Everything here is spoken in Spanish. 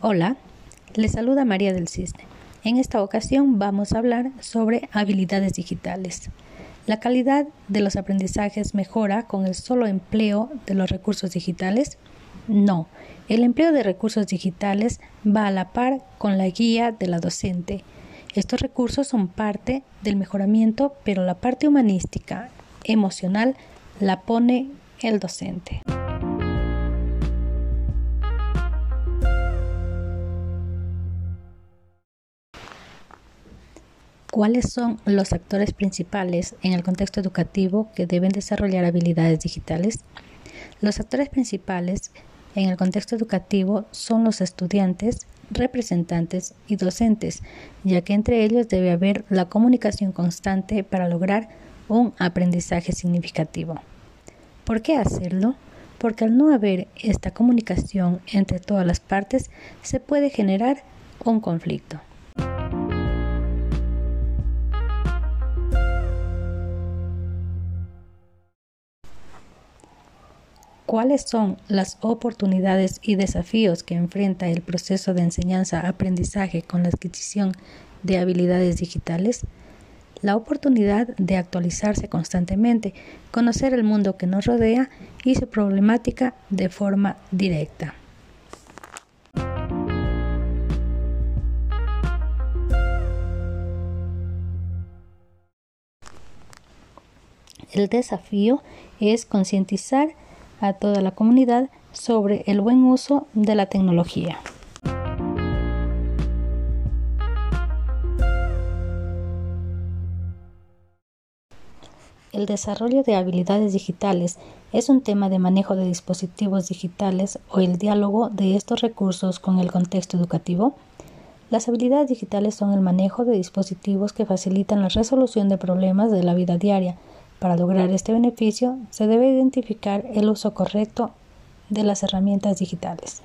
Hola, les saluda María del Cisne. En esta ocasión vamos a hablar sobre habilidades digitales. ¿La calidad de los aprendizajes mejora con el solo empleo de los recursos digitales? No, el empleo de recursos digitales va a la par con la guía de la docente. Estos recursos son parte del mejoramiento, pero la parte humanística, emocional, la pone el docente. ¿Cuáles son los actores principales en el contexto educativo que deben desarrollar habilidades digitales? Los actores principales en el contexto educativo son los estudiantes, representantes y docentes, ya que entre ellos debe haber la comunicación constante para lograr un aprendizaje significativo. ¿Por qué hacerlo? Porque al no haber esta comunicación entre todas las partes se puede generar un conflicto. ¿Cuáles son las oportunidades y desafíos que enfrenta el proceso de enseñanza-aprendizaje con la adquisición de habilidades digitales? La oportunidad de actualizarse constantemente, conocer el mundo que nos rodea y su problemática de forma directa. El desafío es concientizar a toda la comunidad sobre el buen uso de la tecnología. El desarrollo de habilidades digitales es un tema de manejo de dispositivos digitales o el diálogo de estos recursos con el contexto educativo. Las habilidades digitales son el manejo de dispositivos que facilitan la resolución de problemas de la vida diaria, para lograr este beneficio, se debe identificar el uso correcto de las herramientas digitales.